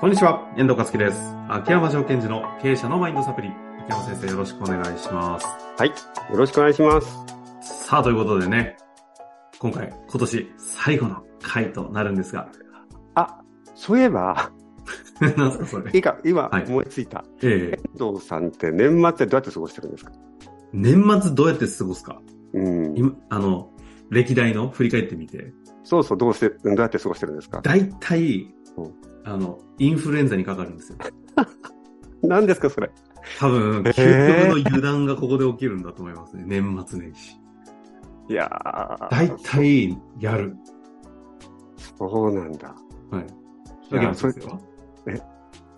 こんにちは、遠藤和樹です。秋山条件時の経営者のマインドサプリ。秋山先生よろしくお願いします。はい。よろしくお願いします。さあ、ということでね、今回、今年最後の回となるんですが、あ、そういえば、なんすかそれ。いいか、今はい思いついた。ええ遠藤さんって年末でどうやって過ごしてるんですか？年末どうやって過ごすか？うん。今、あの、歴代の振り返ってみて、そうそう、どうして、どうやって過ごしてるんですか？大体うん、あの、インフルエンザにかかるんですよ。何ですか、それ？多分、究極の油断がここで起きるんだと思いますね。年末年始。いやー。大体、やる。そうなんだ。はい。いや秋山先生は？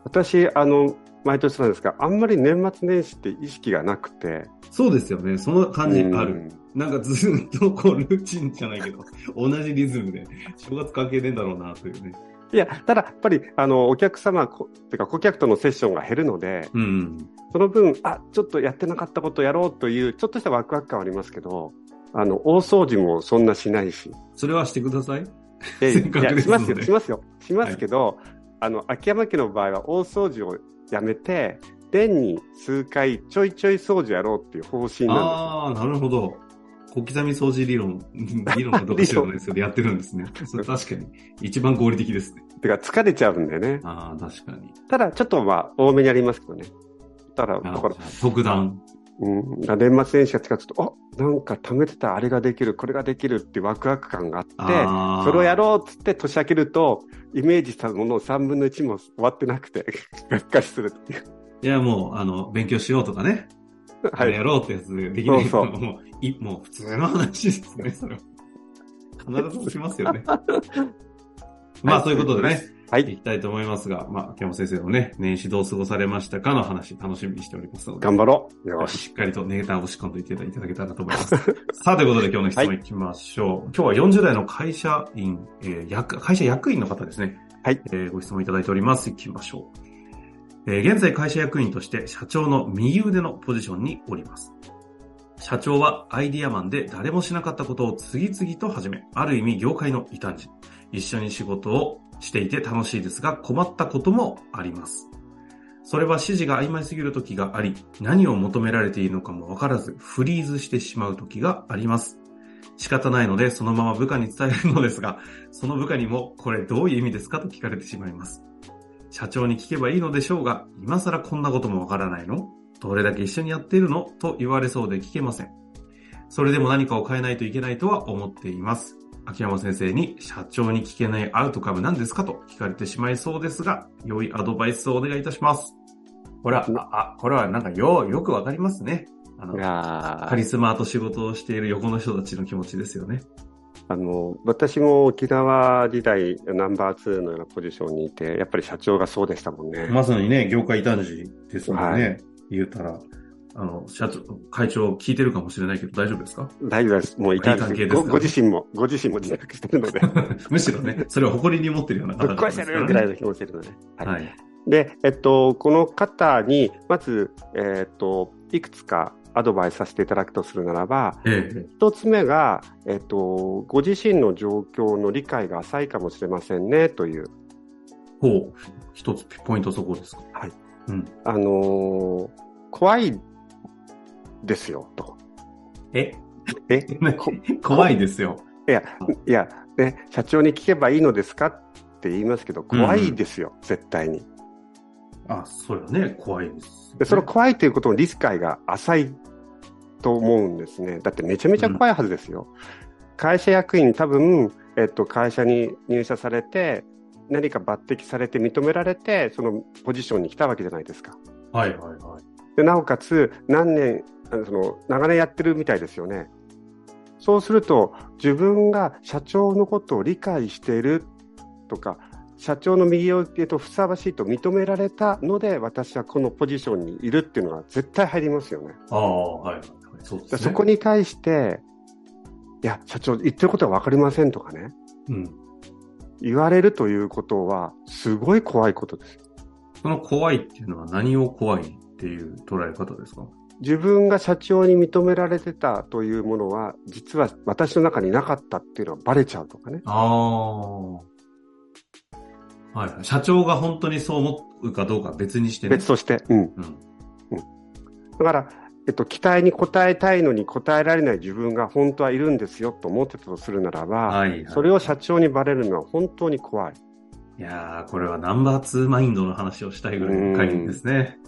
私、あの、毎年なんですが、あんまり年末年始って意識がなくて。そうですよね。その感じある。うんなんかずっとこうルーチンじゃないけど、同じリズムで、正月関係ねえんだろうなというね。いや、ただ、やっぱり、あの、お客様、こてか、顧客とのセッションが減るので、うん。その分、あ、ちょっとやってなかったことやろうという、ちょっとしたワクワク感はありますけど、あの、大掃除もそんなしないし。それはしてください。いやいせっかくや、ですのでしますよ、しますよ。しますけど、あの、秋山家の場合は大掃除をやめて、年に数回ちょいちょい掃除やろうっていう方針なんああ、なるほど。小刻み掃除理論、理論かどうか知らないですけど、やってるんですね。それ確かに、一番合理的ですね。てか、疲れちゃうんでね。ああ、確かに。ただ、ちょっとまあ、多めにやりますけどね。ただ、だから特段。うん、年末年始が近づくと、あ、なんか貯めてたあれができる、これができるってワクワク感があって、それをやろうっつって年明けると、イメージしたものを3分の1も終わってなくて、がっかりするっていう。いや、もう、あの、勉強しようとかね。あはい。れやろうってやつでできないそうのもう、いもう普通の話ですね、それは。必ずしますよね。まあ、そういうことでね、はい。いきたいと思いますが、まあ、秋山先生のね、年始どう過ごされましたかの話、楽しみにしておりますので、頑張ろう。よし。しっかりとネタを仕込んでいただけたらと思います。さあ、ということで今日の質問いきましょう。今日は40代の会社員、えー役、会社役員の方ですね。はい。えーご質問いただいております。いきましょう。え現在会社役員として社長の右腕のポジションにおります。社長はアイディアマンで誰もしなかったことを次々と始め、ある意味業界の異端児。一緒に仕事をしていて楽しいですが困ったこともあります。それは指示が曖昧すぎる時があり、何を求められているのかもわからずフリーズしてしまう時があります。仕方ないのでそのまま部下に伝えるのですが、その部下にもこれどういう意味ですかと聞かれてしまいます。社長に聞けばいいのでしょうが、今更こんなこともわからないの？どれだけ一緒にやっているの？と言われそうで聞けません。それでも何かを変えないといけないとは思っています。秋山先生に社長に聞けないアウトカムなんですか？と聞かれてしまいそうですが、良いアドバイスをお願いいたします。これは、あ、あこれはなんかよ、よくわかりますね。あのカリスマと仕事をしている横の人たちの気持ちですよね。あの、私も沖縄時代ナンバー2のようなポジションにいて、やっぱり社長がそうでしたもんね。まさにね、業界異端児ですもんね。は言うたら、あの、社長、会長聞いてるかもしれないけど大丈夫ですか？大丈夫です。もういか関係ですご自身も、ご自身も自覚してるので、むしろね、それを誇りに持ってるような方ぶっ壊してるぐらいの気持ちでるので。はいはい。で、えっと、この方に、まず、えっと、いくつかアドバイスさせていただくとするならば、ええ。一つ目が、えっと、ご自身の状況の理解が浅いかもしれませんね、という。ほう。一つポイントそこですか？はい。うん。あのー怖いですよ、と。え？え？こ 怖いですよ。いや、いや、ね、社長に聞けばいいのですかって言いますけど、怖いですよ、絶対に。あ、それはね、怖いです、で、その怖いということの理解が浅いと思うんですね。だってめちゃめちゃ怖いはずですよ。会社役員多分、えっと、会社に入社されて、何か抜擢されて認められて、そのポジションに来たわけじゃないですか。はいはいはい。で、なおかつ、何年、その、長年やってるみたいですよね。そうすると、自分が社長のことを理解しているとか、社長の右手とふさわしいと認められたので、私はこのポジションにいるっていうのが絶対入りますよね。ああ、はい。そうですね。でそこに対して、いや、社長、言ってることは分かりませんとかね、うん。言われるということは、すごい怖いことです。その怖いっていうのは何を怖いっていう捉え方ですか？自分が社長に認められてたというものは、実は私の中になかったっていうのはバレちゃうとかね。ああ。はいはい。社長が本当にそう思うかどうかは別にしてね。別として。うん。うん。だから、えっと、期待に応えたいのに応えられない自分が本当はいるんですよと思ってたとするならば、はい、はい。それを社長にバレるのは本当に怖い。いやー、これはナンバー2マインドの話をしたいぐらいの回ですね。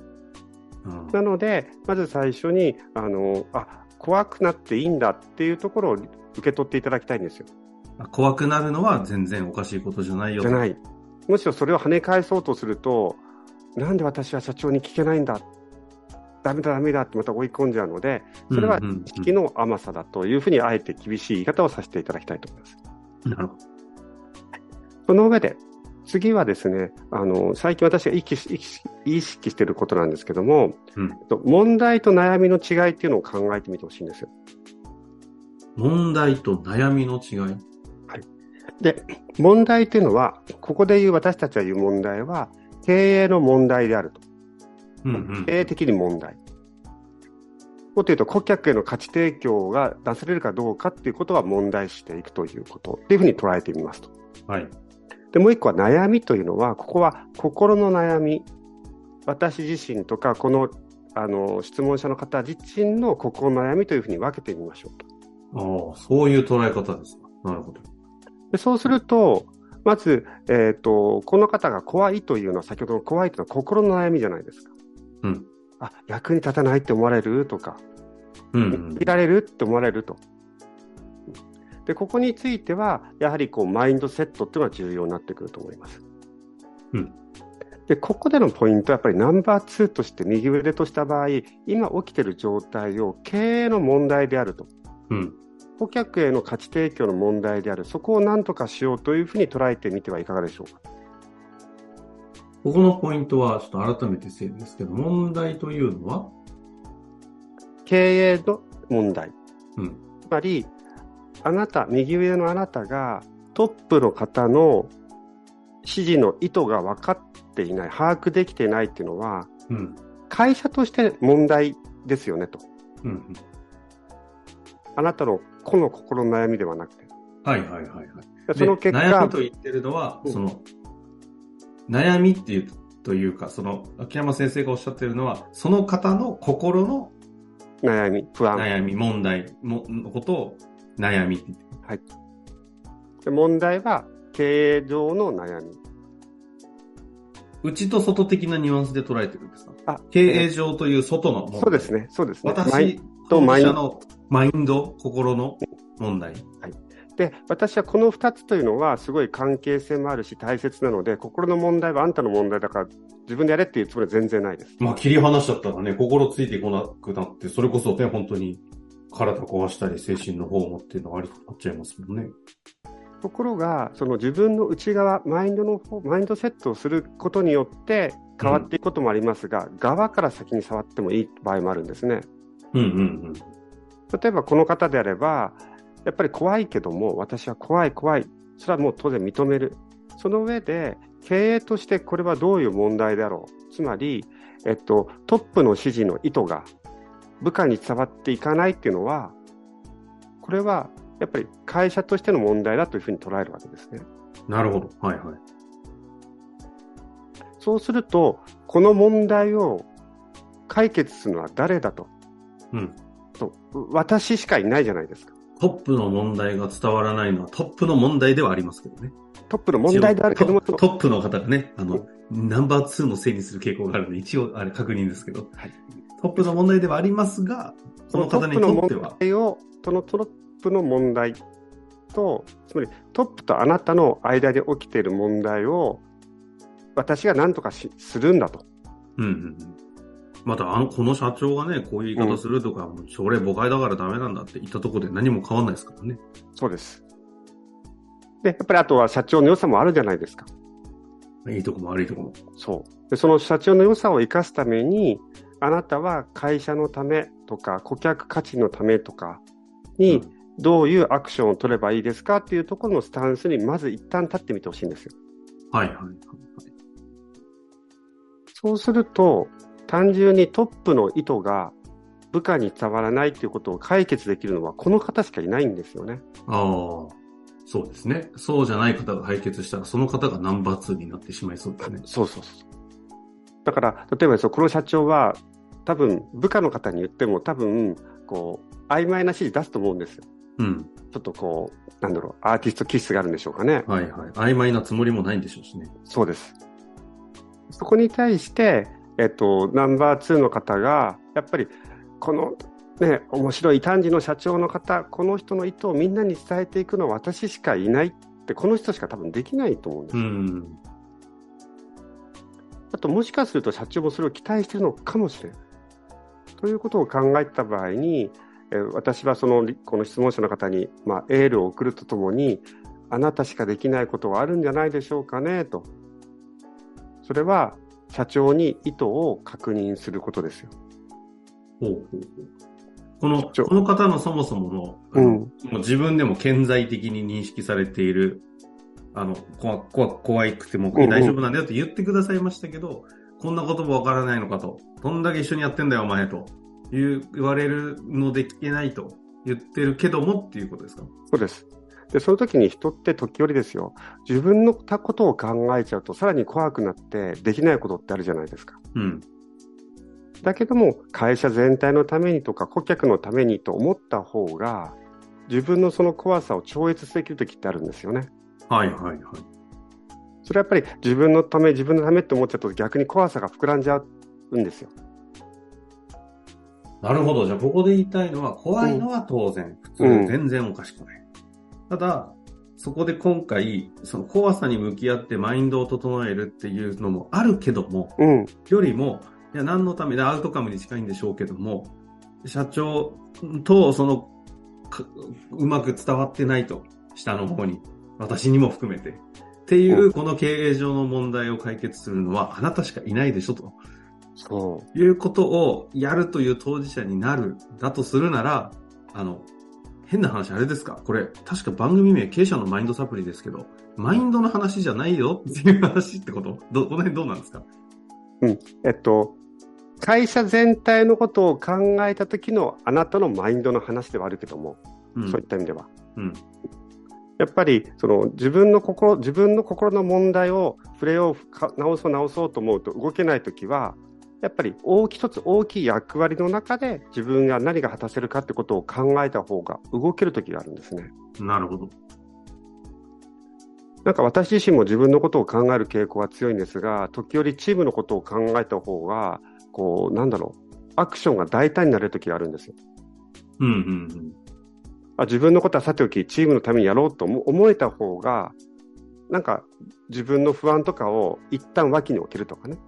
うん。なので、まず最初に、あの、あ、怖くなっていいんだっていうところを受け取っていただきたいんですよ。怖くなるのは全然おかしいことじゃないよ。じゃないい。むしろそれを跳ね返そうとすると、なんで私は社長に聞けないんだ。ダメだダメだってまた追い込んじゃうので、それはうんうんうん意識の甘さだというふうにあえて厳しい言い方をさせていただきたいと思います。なるほど。その上で、次はですね、あの、最近私が意識し意識していることなんですけども、うんえっと問題と悩みの違いっていうのを考えてみてほしいんですよ。問題と悩みの違い？で、問題というのは、ここで言う私たちが言う問題は、経営の問題であると。うんうん。経営的に問題。もっと言うと、顧客への価値提供が出せれるかどうかっていうことは問題視していくということっていうふうに捉えてみますと。はい。で、もう一個は悩みというのは、ここは心の悩み。私自身とか、この、あの、質問者の方自身の心の悩みというふうに分けてみましょうと。ああ、そういう捉え方ですか。なるほど。でそうすると、まず、えっ、と、この方が怖いというのは、先ほどの怖いというのは心の悩みじゃないですか。うん。あ、役に立たないって思われる？とか、うんうんい。られるって思われると。で、ここについては、やはりこう、マインドセットっていうのが重要になってくると思います。うん。で、ここでのポイントはやっぱりナンバー2として右腕とした場合、今起きている状態を経営の問題であると。うん。顧客への価値提供の問題である。そこを何とかしようというふうに捉えてみてはいかがでしょうか。ここのポイントは、ちょっと改めて整理ですけど、問題というのは？経営の問題。うん。つまり、あなた、右上のあなたがトップの方の指示の意図が分かっていない、把握できていないっていうのは、うん。会社として問題ですよねと。うん。あなたの個の心の悩みではなくて。はいはいはいはい。その結で悩果みと、言ってるのは、うんその、悩みっていう、というか、その、秋山先生がおっしゃってるのは、その方の心の悩み、不安。悩み、問題ものことを悩みって言ってで問題は経営上の悩み。内と外的なニュアンスで捉えてるんですか？あ経営上という外の問題。そうですね、そうですね。私とマイン当事者のマインド、心の問題。で、私はこの2つというのはすごい関係性もあるし大切なので、心の問題はあんたの問題だから自分でやれっていうつもりは全然ないです。まあ、切り離しちゃったらね、心ついてこなくなって、それこそね、本当に体壊したり、精神の方もっていうのがありになっちゃいますもんね。ところが、その自分の内側、マインドの方、マインドセットをすることによって変わっていくこともありますが、側から先に触ってもいい場合もあるんですね。うんうん例えばこの方であれば、やっぱり怖いけども、私は怖い怖い。それはもう当然認める。その上で、経営としてこれはどういう問題だろう。つまり、えっと、トップの指示の意図が部下に伝わっていかないっていうのは、これはやっぱり会社としての問題だというふうに捉えるわけですね。うん。なるほど。はいはい。そうすると、この問題を解決するのは誰だと。うん。と私しかいないじゃないですか。トップの問題が伝わらないのはトップの問題ではありますけどね。トップの問題であるけども、トトップの方がね、あの、ナンバー2のせいにする傾向があるので、一応あれ確認ですけど、はいトップの問題ではありますが、その方にトップのとっては問、題を、そのトップの問題と、つまりトップとあなたの間で起きている問題を、私が何とかしするんだと。うんうんうん。また、あの、この社長がね、こういう言い方するとか、もう朝礼誤解だからダメなんだって言ったところで何も変わんないですからね。そうです。で、やっぱりあとは社長の良さもあるじゃないですか。いいとこも悪いとこも。そう。で、その社長の良さを生かすために、あなたは会社のためとか、顧客価値のためとかに、どういうアクションを取ればいいですかっていうところのスタンスに、まず一旦立ってみてほしいんですよ。はいはいはい。そうすると、単純にトップの意図が部下に伝わらないということを解決できるのは、この方しかいないんですよね。ああ。そうですね。そうじゃない方が解決したら、その方がナンバー2になってしまいそうですね。そうそうそう。だから、例えばこの社長は、多分部下の方に言っても、多分こう曖昧な指示出すと思うんですよ。うん。ちょっとこう、なんだろう、アーティスト気質があるんでしょうかね。はいはい。曖昧なつもりもないんでしょうしね。そうです。そこに対して、えっと、ナンバー2の方が、やっぱり、この、ね、面白い異端児の社長の方、この人の意図をみんなに伝えていくのは私しかいないって、この人しか多分できないと思うんです。うん。あと、もしかすると社長もそれを期待しているのかもしれない。ということを考えた場合に、えー私はその、この質問者の方に、まあ、エールを送るとともに、あなたしかできないことはあるんじゃないでしょうかね、と。それは、社長に意図を確認することですよ。ほうほうほう。この、この方のそもそもの、あのもう自分でも顕在的に認識されている、あの、怖怖怖くてもうんうん大丈夫なんだよって言ってくださいましたけど、こんなこともわからないのかと。どんだけ一緒にやってんだよ、お前と。いう、言われるので聞けないと言ってるけどもっていうことですか？そうです。で、その時に人って時折ですよ、自分のことを考えちゃうと、さらに怖くなってできないことってあるじゃないですか。うん。だけども、会社全体のためにとか、顧客のためにと思った方が、自分のその怖さを超越できる時ってあるんですよね。はいはいはい。それはやっぱり自分のため、自分のためって思っちゃうと逆に怖さが膨らんじゃうんですよ。なるほど。じゃあ、ここで言いたいのは、怖いのは当然、普通、うん全然おかしくない。ただ、そこで今回、その怖さに向き合ってマインドを整えるっていうのもあるけども、うん。よりも、いや、何のためでアウトカムに近いんでしょうけども、社長と、その、かうまく伝わってないと、下の方に、私にも含めて。っていうう、この経営上の問題を解決するのは、あなたしかいないでしょ、とそいうことをやるという当事者になる、だとするなら、あの、変な話あれですか？これ、確か番組名、経営者のマインドサプリですけど、マインドの話じゃないよっていう話ってこと？ど、この辺どうなんですか？う。えっと、会社全体のことを考えた時のあなたのマインドの話ではあるけども、うんそういった意味では。うん。やっぱりその自分の心自分の心の問題を触れようか直そう直そうと思うと動けないときはやっぱり大き一つ大きい役割の中で自分が何が果たせるかってことを考えた方が動けるときがあるんですね。なるほど。なんか私自身も自分のことを考える傾向は強いんですが時折チームのことを考えた方がこうなんだろうアクションが大胆になれるときがあるんですよ。うんうんうん。あ自分のことはさておきチームのためにやろうと思思えた方がなんか自分の不安とかを一旦脇に置けるとかね。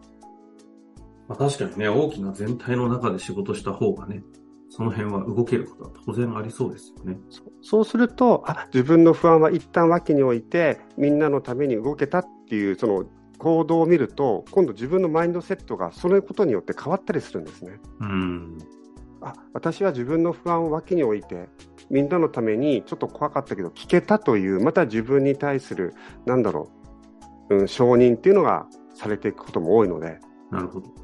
まあ、確かにね、大きな全体の中で仕事した方がね、その辺は動けることは当然ありそうですよね。そうするとあ自分の不安は一旦脇に置いてみんなのために動けたっていうその行動を見ると今度自分のマインドセットがそのことによって変わったりするんですね。うん。あ私は自分の不安を脇に置いてみんなのためにちょっと怖かったけど聞けたというまた自分に対するなんだろう、うん、承認っていうのがされていくことも多いのでなるほど。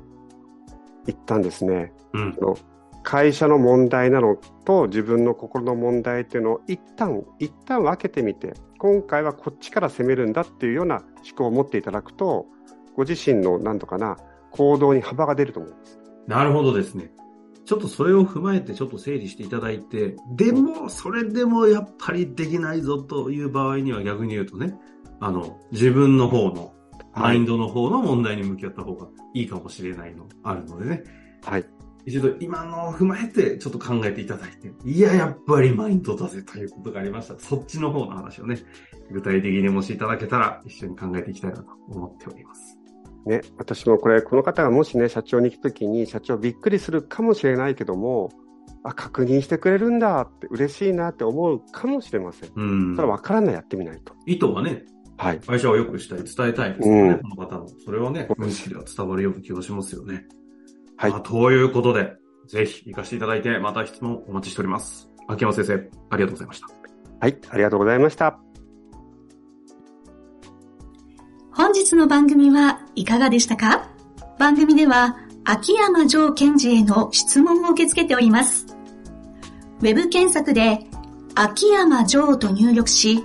一旦ですねうん。その会社の問題なのと自分の心の問題っていうのを一旦一旦分けてみて今回はこっちから攻めるんだっていうような思考を持っていただくとご自身のなんとかな行動に幅が出ると思います。なるほどですね。ちょっとそれを踏まえてちょっと整理していただいて、でも、それでもやっぱりできないぞという場合には逆に言うとね、あの、自分の方の、マインドの方の問題に向き合った方がいいかもしれないのあるのでね、はい、一度今のを踏まえてちょっと考えていただいて、いや、やっぱりマインドだぜということがありました。そっちの方の話をね、具体的にもしいただけたら一緒に考えていきたいなと思っております。ね、私もこれ、この方がもしね、社長に行くときに、社長びっくりするかもしれないけども、あ、確認してくれるんだって、嬉しいなって思うかもしれません。うんそれ。は分からない、やってみないと。意図はね、はい。会社を良くしたい、伝えたいですよね、うんこの方の。それはね、無意識では伝わるような気がしますよね。はいまあということで、ぜひ活かしていただいて、また質問お待ちしております。秋山先生、ありがとうございました。はい、ありがとうございました。本日の番組はいかがでしたか？番組では秋山城賢治への質問を受け付けております。ウェブ検索で秋山城と入力し、